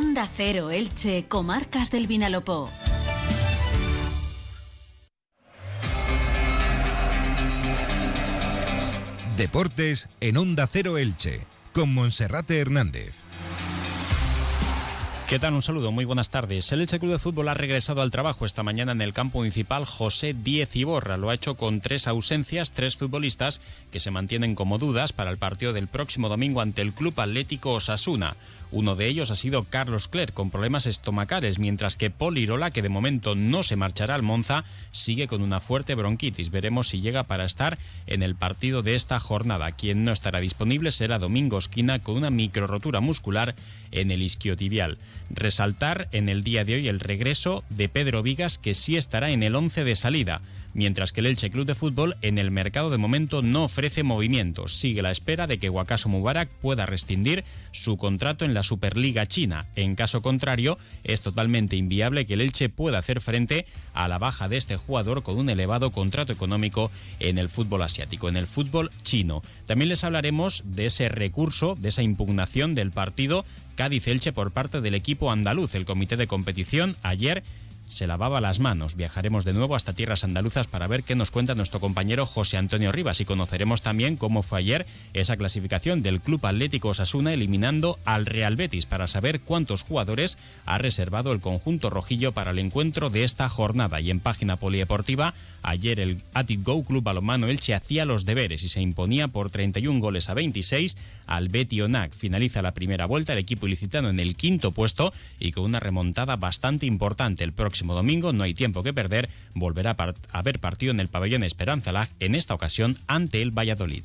Onda Cero Elche, Comarcas del Vinalopó. Deportes en Onda Cero Elche, con Monserrate Hernández. ¿Qué tal? Un saludo, muy buenas tardes. El Elche Club de Fútbol ha regresado al trabajo esta mañana en el campo municipal José Diez Iborra. Lo ha hecho con tres ausencias, tres futbolistas que se mantienen como dudas para el partido del próximo domingo ante el Club Atlético Osasuna. Uno de ellos ha sido Carlos Cler, con problemas estomacales, mientras que Paul Irola, que de momento no se marchará al Monza, sigue con una fuerte bronquitis. Veremos si llega para estar en el partido de esta jornada. Quien no estará disponible será Domingo Esquina con una microrotura muscular en el isquiotibial. Resaltar en el día de hoy el regreso de Pedro Vigas, que sí estará en el 11 de salida mientras que el Elche Club de Fútbol en el mercado de momento no ofrece movimientos. Sigue la espera de que Wakaso Mubarak pueda rescindir su contrato en la Superliga China. En caso contrario, es totalmente inviable que el Elche pueda hacer frente a la baja de este jugador con un elevado contrato económico en el fútbol asiático, en el fútbol chino. También les hablaremos de ese recurso, de esa impugnación del partido Cádiz-Elche por parte del equipo andaluz. El comité de competición ayer se lavaba las manos. Viajaremos de nuevo hasta tierras andaluzas para ver qué nos cuenta nuestro compañero José Antonio Rivas y conoceremos también cómo fue ayer esa clasificación del Club Atlético Osasuna eliminando al Real Betis para saber cuántos jugadores ha reservado el conjunto rojillo para el encuentro de esta jornada. Y en página polideportiva, ayer el Atic Go Club Balomano Elche hacía los deberes y se imponía por 31 goles a 26 al Onac. Finaliza la primera vuelta el equipo ilicitano en el quinto puesto y con una remontada bastante importante el próximo próximo domingo, no hay tiempo que perder, volverá a haber partido en el pabellón Esperanza Lag, en esta ocasión ante el Valladolid.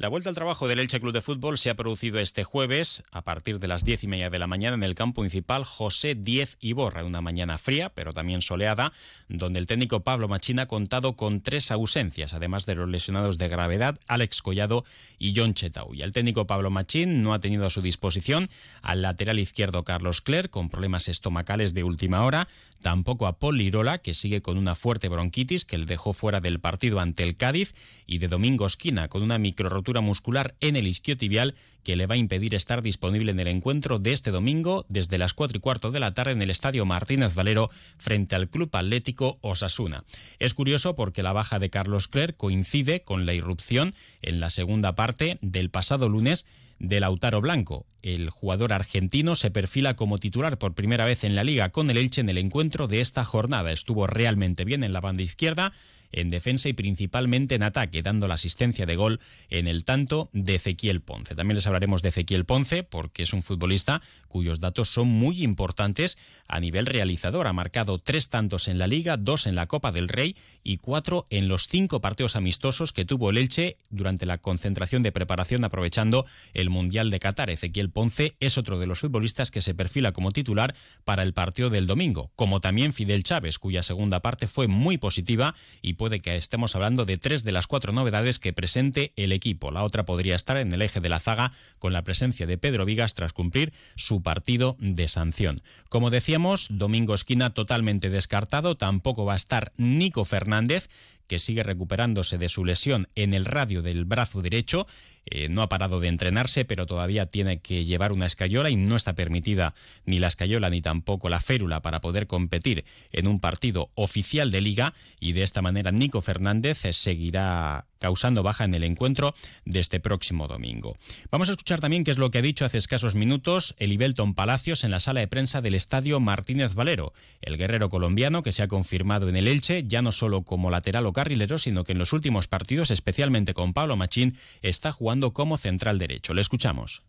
La vuelta al trabajo del Elche Club de Fútbol se ha producido este jueves a partir de las diez y media de la mañana en el campo municipal José Diez Iborra, una mañana fría pero también soleada, donde el técnico Pablo Machina ha contado con tres ausencias, además de los lesionados de gravedad Alex Collado y John Chetau. Y el técnico Pablo Machín no ha tenido a su disposición al lateral izquierdo Carlos Cler con problemas estomacales de última hora, tampoco a Paul Lirola, que sigue con una fuerte bronquitis que le dejó fuera del partido ante el Cádiz, y de Domingo Esquina con una microrotura muscular en el isquiotibial que le va a impedir estar disponible en el encuentro de este domingo desde las 4 y cuarto de la tarde en el Estadio Martínez Valero frente al Club Atlético Osasuna. Es curioso porque la baja de Carlos Clerc coincide con la irrupción en la segunda parte del pasado lunes de Lautaro Blanco. El jugador argentino se perfila como titular por primera vez en la liga con el Elche en el encuentro de esta jornada. Estuvo realmente bien en la banda izquierda en defensa y principalmente en ataque, dando la asistencia de gol en el tanto de Ezequiel Ponce. También les hablaremos de Ezequiel Ponce porque es un futbolista cuyos datos son muy importantes a nivel realizador. Ha marcado tres tantos en la Liga, dos en la Copa del Rey y cuatro en los cinco partidos amistosos que tuvo el Elche durante la concentración de preparación aprovechando el Mundial de Qatar. Ezequiel Ponce es otro de los futbolistas que se perfila como titular para el partido del domingo, como también Fidel Chávez, cuya segunda parte fue muy positiva y puede que estemos hablando de tres de las cuatro novedades que presente el equipo. La otra podría estar en el eje de la zaga con la presencia de Pedro Vigas tras cumplir su partido de sanción. Como decíamos, Domingo Esquina totalmente descartado, tampoco va a estar Nico Fernández, que sigue recuperándose de su lesión en el radio del brazo derecho eh, no ha parado de entrenarse, pero todavía tiene que llevar una escayola y no está permitida ni la escayola ni tampoco la férula para poder competir en un partido oficial de liga y de esta manera Nico Fernández seguirá causando baja en el encuentro de este próximo domingo. Vamos a escuchar también qué es lo que ha dicho hace escasos minutos el Ibelton Palacios en la sala de prensa del estadio Martínez Valero, el guerrero colombiano que se ha confirmado en el Elche ya no solo como lateral o carrilero, sino que en los últimos partidos, especialmente con Pablo Machín, está jugando como central derecho. Le escuchamos.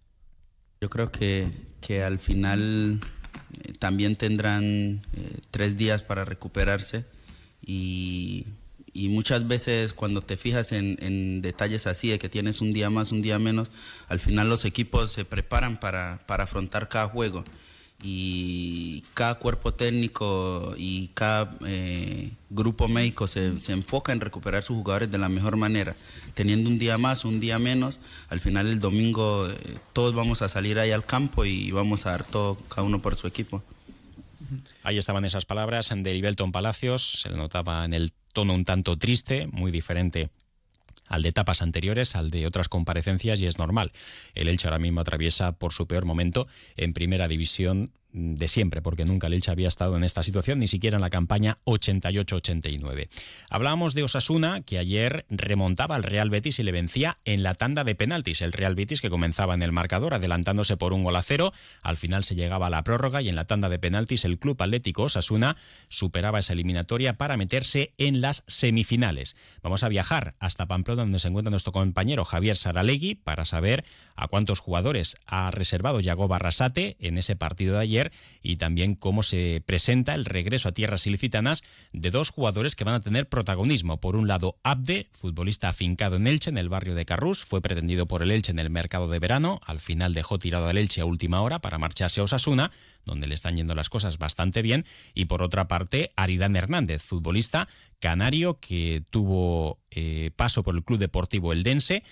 Yo creo que, que al final eh, también tendrán eh, tres días para recuperarse y, y muchas veces cuando te fijas en, detalles así, de que tienes un día más, un día menos, al final los equipos se preparan para, afrontar cada juego y cada cuerpo técnico y cada eh, grupo médico se, enfoca en recuperar sus jugadores de la mejor manera. Teniendo un día más, un día menos, al final el domingo eh, todos vamos a salir ahí al campo y vamos a dar todo, cada uno por su equipo. Ahí estaban esas palabras de Ibelton Palacios, se le notaba en el tono un tanto triste, muy diferente al de etapas anteriores, al de otras comparecencias y es normal. El Elche ahora mismo atraviesa por su peor momento en primera división de siempre, porque nunca el Elche había estado en esta situación, ni siquiera en la campaña 88-89. Hablábamos de Osasuna, que ayer remontaba al Real Betis y le vencía en la tanda de penaltis. El Real Betis que comenzaba en el marcador, adelantándose por un gol a cero, al final se llegaba a la prórroga y en la tanda de penaltis el Club Atlético Osasuna superaba esa eliminatoria para meterse en las semifinales. Vamos a viajar hasta Pamplona, donde se encuentra nuestro compañero Javier Saralegui, para saber a cuántos jugadores ha reservado Yago Barrasate en ese partido de ayer y también cómo se presenta el regreso a tierras ilicitanas de dos jugadores que van a tener protagonismo. Por un lado, Abde, futbolista afincado en Elche, en el barrio de Carrús, fue pretendido por el Elche en el mercado de verano, al final dejó tirado al Elche a última hora para marcharse a Osasuna, donde le están yendo las cosas bastante bien, y por otra parte, Aridán Hernández, futbolista canario que tuvo eh, paso por el Club Deportivo Eldense,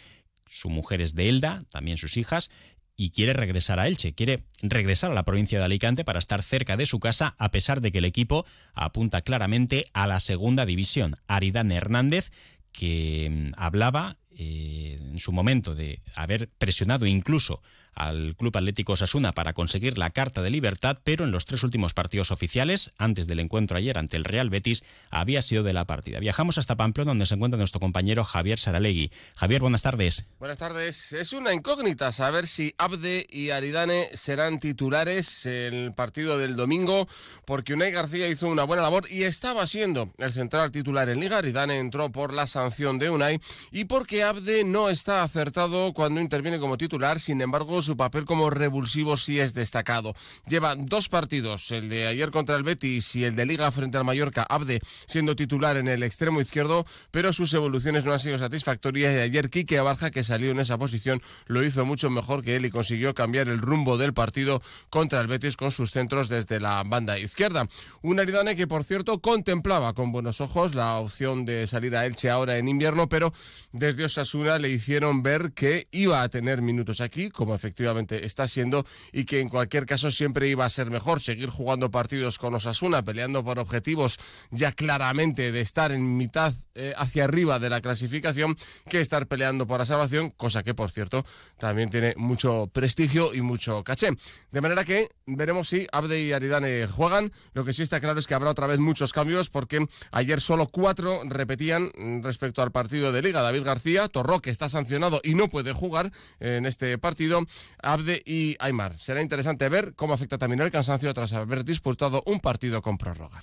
su mujer es de Elda, también sus hijas, y quiere regresar a Elche, quiere regresar a la provincia de Alicante para estar cerca de su casa, a pesar de que el equipo apunta claramente a la segunda división. Aridane Hernández, que mm, hablaba eh, en su momento de haber presionado incluso al Club Atlético Osasuna para conseguir la carta de libertad, pero en los tres últimos partidos oficiales, antes del encuentro ayer ante el Real Betis, había sido de la partida. Viajamos hasta Pamplona, donde se encuentra nuestro compañero Javier Saralegui. Javier, buenas tardes. Buenas tardes. Es una incógnita saber si Abde y Aridane serán titulares el partido del domingo, porque Unai García hizo una buena labor y estaba siendo el central titular en Liga. Aridane entró por la sanción de Unai y porque Abde no está acertado cuando interviene como titular, sin embargo, su papel como revulsivo sí es destacado. Lleva dos partidos, el de ayer contra el Betis y el de Liga frente al Mallorca, Abde siendo titular en el extremo izquierdo, pero sus evoluciones no han sido satisfactorias y ayer Quique Abarja, que salió en esa posición, lo hizo mucho mejor que él y consiguió cambiar el rumbo del partido contra el Betis con sus centros desde la banda izquierda. Un Aridane que, por cierto, contemplaba con buenos ojos la opción de salir a Elche ahora en invierno, pero desde Osasuna le hicieron ver que iba a tener minutos aquí, como efectivamente efectivamente está siendo y que en cualquier caso siempre iba a ser mejor seguir jugando partidos con Osasuna, peleando por objetivos ya claramente de estar en mitad eh, hacia arriba de la clasificación que estar peleando por la salvación, cosa que por cierto también tiene mucho prestigio y mucho caché. De manera que veremos si Abde y Aridane juegan. Lo que sí está claro es que habrá otra vez muchos cambios porque ayer solo cuatro repetían respecto al partido de Liga. David García, Torro, que está sancionado y no puede jugar en este partido. Abde y Aymar. Será interesante ver cómo afecta también el cansancio tras haber disputado un partido con prórroga.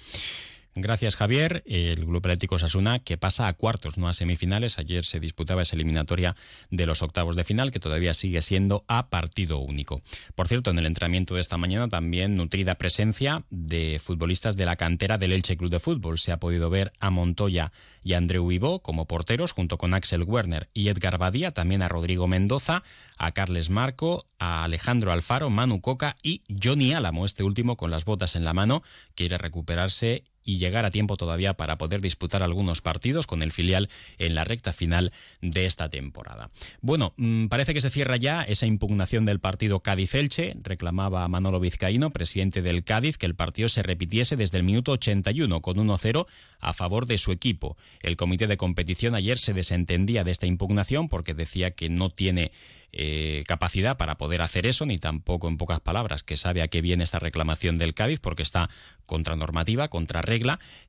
Gracias, Javier. El Grupo Atlético Sasuna, que pasa a cuartos, no a semifinales. Ayer se disputaba esa eliminatoria de los octavos de final, que todavía sigue siendo a partido único. Por cierto, en el entrenamiento de esta mañana también nutrida presencia de futbolistas de la cantera del Elche Club de Fútbol. Se ha podido ver a Montoya y a Andreu Vivó como porteros, junto con Axel Werner y Edgar Badía, también a Rodrigo Mendoza, a Carles Marco, a Alejandro Alfaro, Manu Coca y Johnny Álamo, este último con las botas en la mano, quiere recuperarse y llegar a tiempo todavía para poder disputar algunos partidos con el filial en la recta final de esta temporada. Bueno, mm, parece que se cierra ya esa impugnación del partido Cádiz-Elche. Reclamaba Manolo Vizcaíno, presidente del Cádiz, que el partido se repitiese desde el minuto 81 con 1-0 a favor de su equipo. El comité de competición ayer se desentendía de esta impugnación porque decía que no tiene eh, capacidad para poder hacer eso, ni tampoco en pocas palabras que sabe a qué viene esta reclamación del Cádiz, porque está contra normativa, contra regla,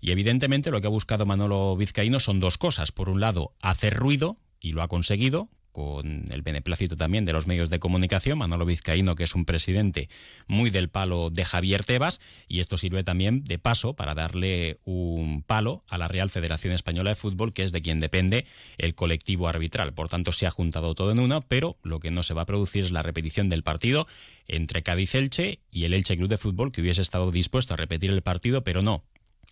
y evidentemente lo que ha buscado Manolo Vizcaíno son dos cosas. Por un lado, hacer ruido, y lo ha conseguido, con el beneplácito también de los medios de comunicación, Manolo Vizcaíno, que es un presidente muy del palo de Javier Tebas, y esto sirve también de paso para darle un palo a la Real Federación Española de Fútbol, que es de quien depende el colectivo arbitral. Por tanto, se ha juntado todo en uno, pero lo que no se va a producir es la repetición del partido entre Cádiz-Elche y el Elche Club de Fútbol, que hubiese estado dispuesto a repetir el partido, pero no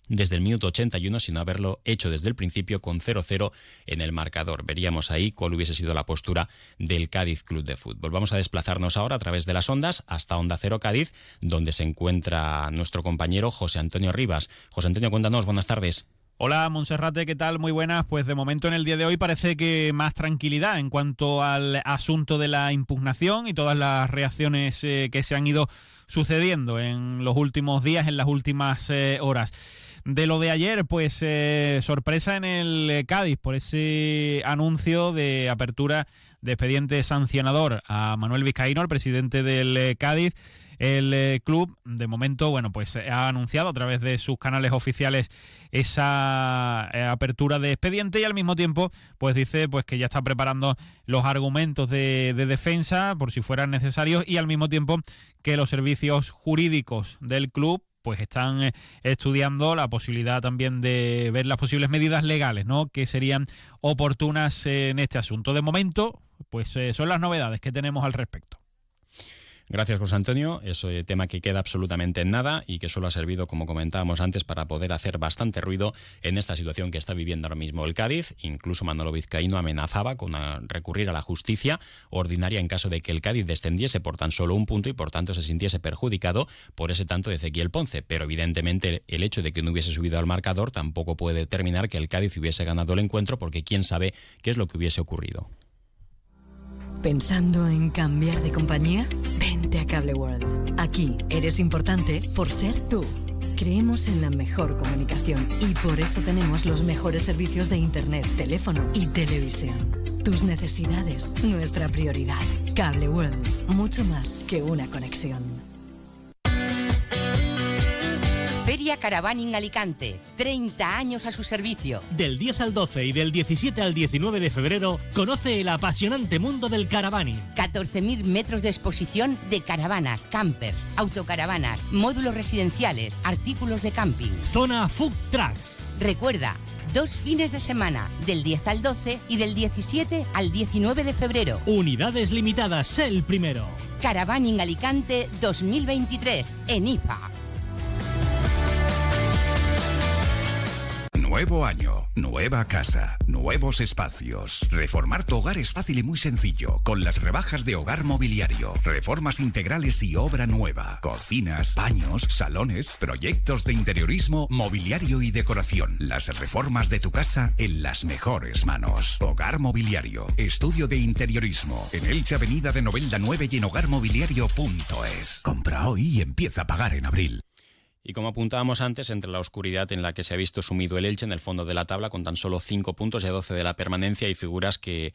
desde el minuto 81 sin haberlo hecho desde el principio con 0-0 en el marcador. Veríamos ahí cuál hubiese sido la postura del Cádiz Club de Fútbol. Vamos a desplazarnos ahora a través de las ondas hasta Onda Cero Cádiz, donde se encuentra nuestro compañero José Antonio Rivas. José Antonio, cuéntanos, buenas tardes. Hola Monserrate, ¿qué tal? Muy buenas. Pues de momento en el día de hoy parece que más tranquilidad en cuanto al asunto de la impugnación y todas las reacciones eh, que se han ido sucediendo en los últimos días, en las últimas eh, horas. De lo de ayer, pues eh, sorpresa en el Cádiz por ese anuncio de apertura de expediente sancionador a Manuel Vizcaíno, el presidente del Cádiz. El eh, club, de momento, bueno, pues eh, ha anunciado a través de sus canales oficiales esa eh, apertura de expediente y al mismo tiempo, pues dice pues que ya está preparando los argumentos de defensa por si fueran necesarios y al mismo tiempo que los servicios jurídicos del club pues están estudiando la posibilidad también de ver las posibles medidas legales, ¿no? Que serían oportunas en este asunto. De momento, pues son las novedades que tenemos al respecto. Gracias, José Antonio. Es un tema que queda absolutamente en nada y que solo ha servido, como comentábamos antes, para poder hacer bastante ruido en esta situación que está viviendo ahora mismo el Cádiz. Incluso Manolo Vizcaíno amenazaba con recurrir a la justicia ordinaria en caso de que el Cádiz descendiese por tan solo un punto y por tanto se sintiese perjudicado por ese tanto de Ezequiel Ponce. Pero evidentemente el hecho de que no hubiese subido al marcador tampoco puede determinar que el Cádiz hubiese ganado el encuentro porque quién sabe qué es lo que hubiese ocurrido. ¿Pensando en cambiar de compañía? Vente a Cable World. Aquí eres importante por ser tú. Creemos en la mejor comunicación y por eso tenemos los mejores servicios de Internet, teléfono y televisión. Tus necesidades, nuestra prioridad. Cable World, mucho más que una conexión. Feria Caravaning Alicante, 30 años a su servicio. Del 10 al 12 y del 17 al 19 de febrero, conoce el apasionante mundo del caravaning. 14.000 metros de exposición de caravanas, campers, autocaravanas, módulos residenciales, artículos de camping. Zona Food Trucks. Recuerda, dos fines de semana, del 10 al 12 y del 17 al 19 de febrero. Unidades limitadas, el primero. Caravaning Alicante 2023, en IFA. Nuevo año, nueva casa, nuevos espacios. Reformar tu hogar es fácil y muy sencillo con las rebajas de Hogar Mobiliario. Reformas integrales y obra nueva. Cocinas, baños, salones, proyectos de interiorismo, mobiliario y decoración. Las reformas de tu casa en las mejores manos. Hogar Mobiliario, estudio de interiorismo. En Elche Avenida de Novelda 9 y en hogarmobiliario.es. Compra hoy y empieza a pagar en abril. Y como apuntábamos antes, entre la oscuridad en la que se ha visto sumido el Elche en el fondo de la tabla, con tan solo 5 puntos y 12 de la permanencia, hay figuras que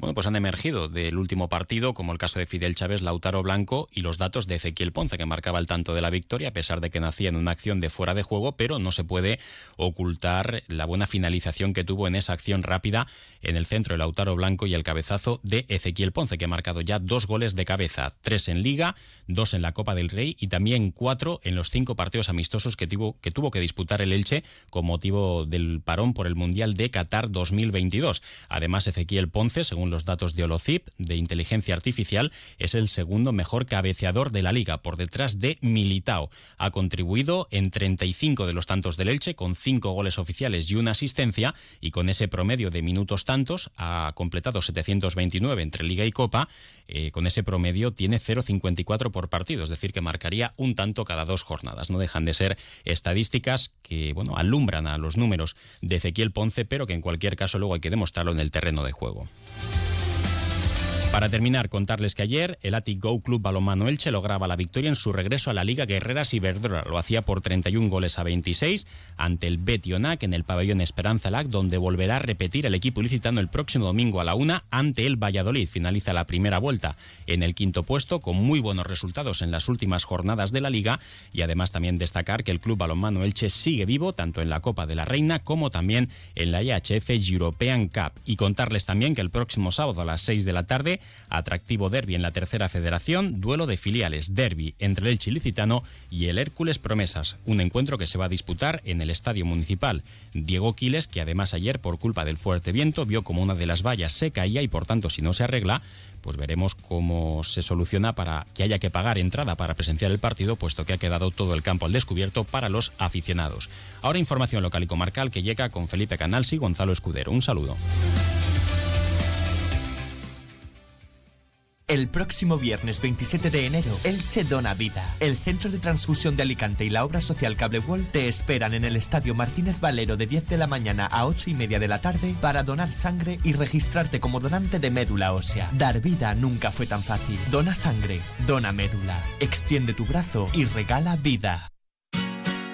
bueno, pues han emergido del último partido, como el caso de Fidel Chávez, Lautaro Blanco y los datos de Ezequiel Ponce, que marcaba el tanto de la victoria, a pesar de que nacía en una acción de fuera de juego, pero no se puede ocultar la buena finalización que tuvo en esa acción rápida en el centro de Lautaro Blanco y el cabezazo de Ezequiel Ponce, que ha marcado ya dos goles de cabeza, tres en Liga, dos en la Copa del Rey y también cuatro en los cinco partidos amistosos que tuvo que, tuvo que disputar el Elche con motivo del parón por el Mundial de Qatar 2022. Además, Ezequiel Ponce, según los datos de Holocip, de inteligencia artificial, es el segundo mejor cabeceador de la liga, por detrás de Militao. Ha contribuido en 35 de los tantos del Elche, con 5 goles oficiales y una asistencia, y con ese promedio de minutos tantos ha completado 729 entre liga y copa. Eh, con ese promedio tiene 0,54 por partido, es decir, que marcaría un tanto cada dos jornadas. No dejan de ser estadísticas que bueno, alumbran a los números de Ezequiel Ponce, pero que en cualquier caso luego hay que demostrarlo en el terreno de juego. Para terminar, contarles que ayer el Atic Go Club Balonmano Elche lograba la victoria en su regreso a la Liga Guerreras Iberdrola. Lo hacía por 31 goles a 26 ante el Betionac en el pabellón Esperanza Lac, donde volverá a repetir el equipo ilicitano el próximo domingo a la una ante el Valladolid. Finaliza la primera vuelta en el quinto puesto con muy buenos resultados en las últimas jornadas de la Liga y además también destacar que el Club Balonmano Elche sigue vivo tanto en la Copa de la Reina como también en la IHF European Cup. Y contarles también que el próximo sábado a las 6 de la tarde atractivo derby en la tercera federación, duelo de filiales, derby entre el Elche Ilicitano y el Hércules Promesas, un encuentro que se va a disputar en el Estadio Municipal. Diego Quiles, que además ayer por culpa del fuerte viento vio como una de las vallas se caía y por tanto si no se arregla, pues veremos cómo se soluciona para que haya que pagar entrada para presenciar el partido, puesto que ha quedado todo el campo al descubierto para los aficionados. Ahora información local y comarcal que llega con Felipe Canals y Gonzalo Escudero. Un saludo. El próximo viernes 27 de enero, Elche Dona Vida. El Centro de Transfusión de Alicante y la obra social Cable Wall te esperan en el Estadio Martínez Valero de 10 de la mañana a 8 y media de la tarde para donar sangre y registrarte como donante de médula ósea. Dar vida nunca fue tan fácil. Dona sangre, dona médula. Extiende tu brazo y regala vida.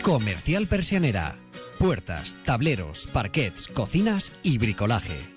Comercial Persianera. Puertas, tableros, parquets, cocinas y bricolaje